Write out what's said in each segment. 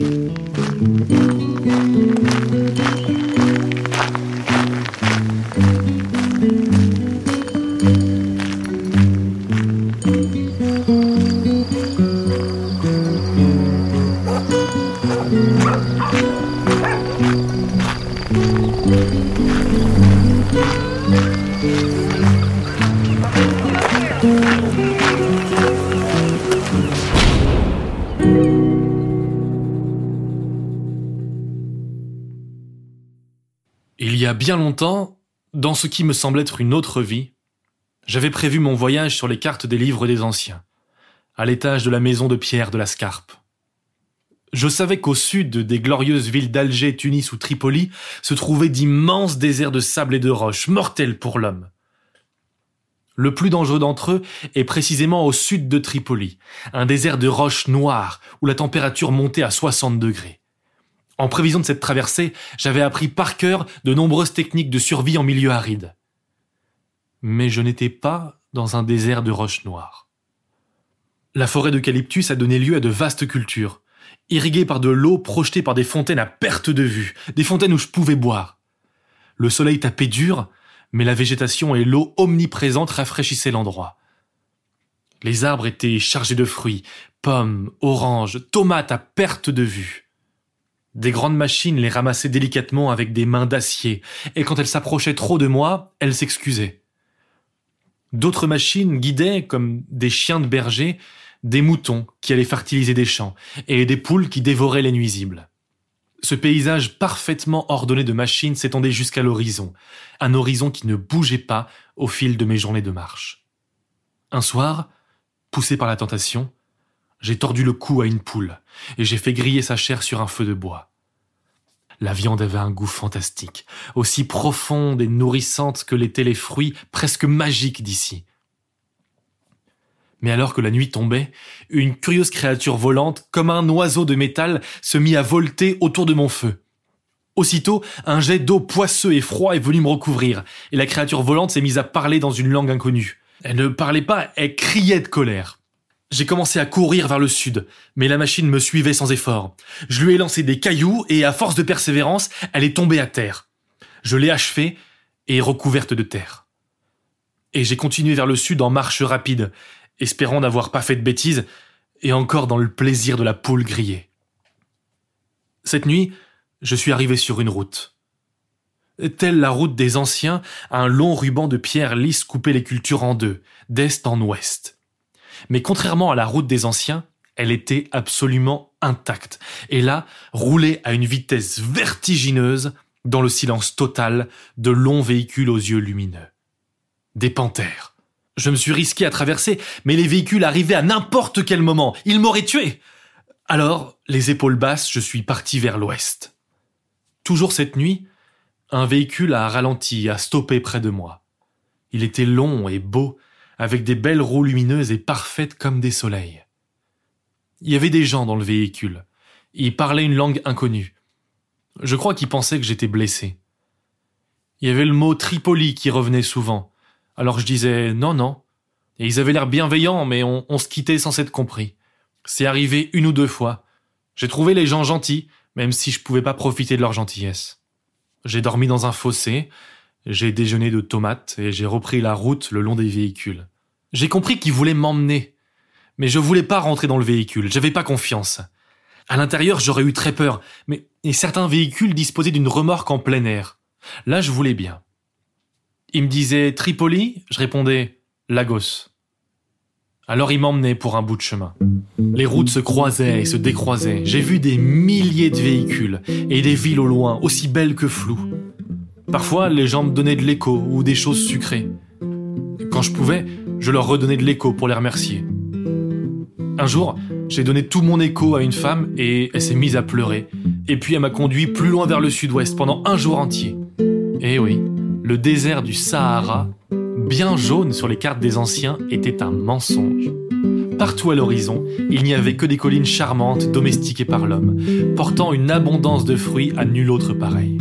Il y a bien longtemps, dans ce qui me semble être une autre vie, j'avais prévu mon voyage sur les cartes des livres des anciens, à l'étage de la maison de pierre de la Scarpe. Je savais qu'au sud des glorieuses villes d'Alger, Tunis ou Tripoli se trouvaient d'immenses déserts de sable et de roches, mortels pour l'homme. Le plus dangereux d'entre eux est précisément au sud de Tripoli, un désert de roches noires où la température montait à 60 degrés. En prévision de cette traversée, j'avais appris par cœur de nombreuses techniques de survie en milieu aride. Mais je n'étais pas dans un désert de roches noires. La forêt d'eucalyptus a donné lieu à de vastes cultures, irriguées par de l'eau projetée par des fontaines à perte de vue, des fontaines où je pouvais boire. Le soleil tapait dur, mais la végétation et l'eau omniprésente rafraîchissaient l'endroit. Les arbres étaient chargés de fruits, pommes, oranges, tomates à perte de vue. Des grandes machines les ramassaient délicatement avec des mains d'acier, et quand elles s'approchaient trop de moi, elles s'excusaient. D'autres machines guidaient, comme des chiens de berger, des moutons qui allaient fertiliser des champs, et des poules qui dévoraient les nuisibles. Ce paysage parfaitement ordonné de machines s'étendait jusqu'à l'horizon, un horizon qui ne bougeait pas au fil de mes journées de marche. Un soir, poussé par la tentation, j'ai tordu le cou à une poule et j'ai fait griller sa chair sur un feu de bois. La viande avait un goût fantastique, aussi profonde et nourrissante que l'étaient les fruits presque magiques d'ici. Mais alors que la nuit tombait, une curieuse créature volante, comme un oiseau de métal, se mit à volter autour de mon feu. Aussitôt, un jet d'eau poisseux et froid est venu me recouvrir, et la créature volante s'est mise à parler dans une langue inconnue. Elle ne parlait pas, elle criait de colère. J'ai commencé à courir vers le sud, mais la machine me suivait sans effort. Je lui ai lancé des cailloux et à force de persévérance, elle est tombée à terre. Je l'ai achevée et recouverte de terre. Et j'ai continué vers le sud en marche rapide, espérant n'avoir pas fait de bêtises, et encore dans le plaisir de la poule grillée. Cette nuit, je suis arrivé sur une route. Telle la route des anciens, un long ruban de pierre lisse coupait les cultures en deux, d'est en ouest. Mais contrairement à la route des anciens, elle était absolument intacte, et là, roulait à une vitesse vertigineuse dans le silence total de longs véhicules aux yeux lumineux. Des panthères. Je me suis risqué à traverser, mais les véhicules arrivaient à n'importe quel moment. Ils m'auraient tué. Alors, les épaules basses, je suis parti vers l'ouest. Toujours cette nuit, un véhicule a ralenti, a stoppé près de moi. Il était long et beau, avec des belles roues lumineuses et parfaites comme des soleils. Il y avait des gens dans le véhicule. Ils parlaient une langue inconnue. Je crois qu'ils pensaient que j'étais blessé. Il y avait le mot Tripoli qui revenait souvent. Alors je disais non, non. Et ils avaient l'air bienveillants, mais on, se quittait sans s'être compris. C'est arrivé une ou deux fois. J'ai trouvé les gens gentils, même si je pouvais pas profiter de leur gentillesse. J'ai dormi dans un fossé, j'ai déjeuné de tomates et j'ai repris la route le long des véhicules. J'ai compris qu'ils voulaient m'emmener. Mais je voulais pas rentrer dans le véhicule, j'avais pas confiance. À l'intérieur, j'aurais eu très peur, mais certains véhicules disposaient d'une remorque en plein air. Là, je voulais bien. Il me disait Tripoli, je répondais Lagos. Alors il m'emmenait pour un bout de chemin. Les routes se croisaient et se décroisaient. J'ai vu des milliers de véhicules et des villes au loin, aussi belles que floues. Parfois, les gens me donnaient de l'écho ou des choses sucrées. Quand je pouvais, je leur redonnais de l'écho pour les remercier. Un jour, j'ai donné tout mon écho à une femme et elle s'est mise à pleurer. Et puis elle m'a conduit plus loin vers le sud-ouest pendant un jour entier. Eh oui, le désert du Sahara, bien jaune sur les cartes des anciens, était un mensonge. Partout à l'horizon, il n'y avait que des collines charmantes domestiquées par l'homme, portant une abondance de fruits à nul autre pareil.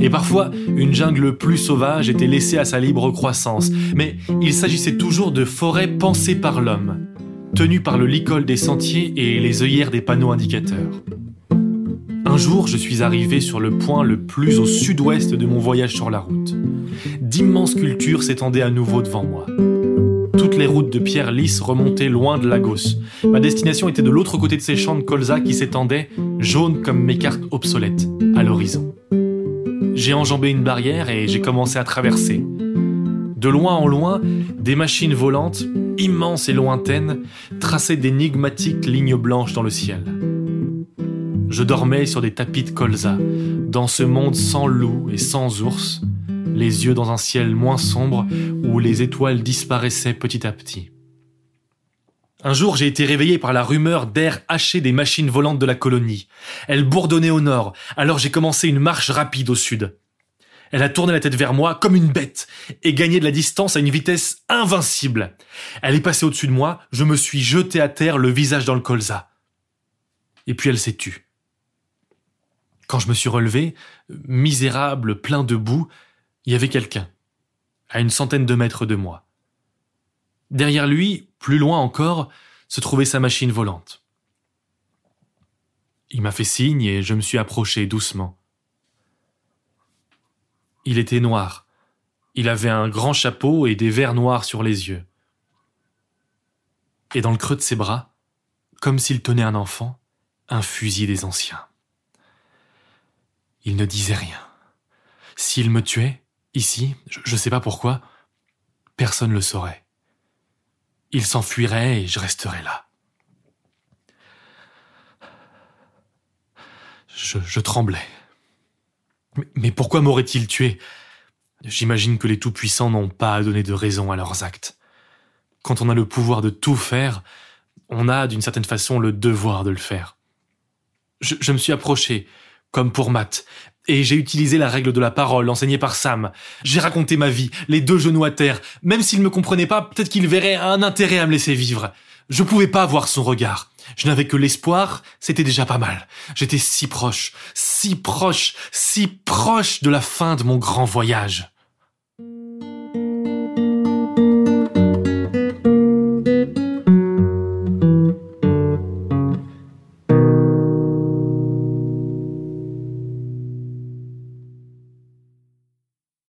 Et parfois, une jungle plus sauvage était laissée à sa libre croissance, mais il s'agissait toujours de forêts pensées par l'homme, tenues par le licol des sentiers et les œillères des panneaux indicateurs. Un jour, je suis arrivé sur le point le plus au sud-ouest de mon voyage sur la route. D'immenses cultures s'étendaient à nouveau devant moi. Toutes les routes de pierre lisse remontaient loin de Lagos. Ma destination était de l'autre côté de ces champs de colza qui s'étendaient, jaunes comme mes cartes obsolètes, à l'horizon. J'ai enjambé une barrière et j'ai commencé à traverser. De loin en loin, des machines volantes, immenses et lointaines, traçaient d'énigmatiques lignes blanches dans le ciel. Je dormais sur des tapis de colza, dans ce monde sans loups et sans ours, les yeux dans un ciel moins sombre où les étoiles disparaissaient petit à petit. Un jour, j'ai été réveillé par la rumeur d'air haché des machines volantes de la colonie. Elle bourdonnait au nord, alors j'ai commencé une marche rapide au sud. Elle a tourné la tête vers moi comme une bête et gagné de la distance à une vitesse invincible. Elle est passée au-dessus de moi, je me suis jeté à terre, le visage dans le colza. Et puis elle s'est tue. Quand je me suis relevé, misérable, plein de boue, il y avait quelqu'un, à une centaine de mètres de moi. Derrière lui, plus loin encore, se trouvait sa machine volante. Il m'a fait signe et je me suis approché doucement. Il était noir. Il avait un grand chapeau et des verres noirs sur les yeux. Et dans le creux de ses bras, comme s'il tenait un enfant, un fusil des anciens. Il ne disait rien. S'il me tuait, ici, je ne sais pas pourquoi, personne ne le saurait. Il s'enfuirait et je resterais là. Je, tremblais. Mais, mais pourquoi m'aurait-il tué? J'imagine que les tout-puissants n'ont pas à donner de raison à leurs actes. Quand on a le pouvoir de tout faire, on a d'une certaine façon le devoir de le faire. Je, je me suis approché, comme pour Matt, et j'ai utilisé la règle de la parole enseignée par Sam. J'ai raconté ma vie, les deux genoux à terre. Même s'il ne me comprenait pas, peut-être qu'il verrait un intérêt à me laisser vivre. Je pouvais pas voir son regard. Je n'avais que l'espoir, c'était déjà pas mal. J'étais si proche, si proche, si proche de la fin de mon grand voyage.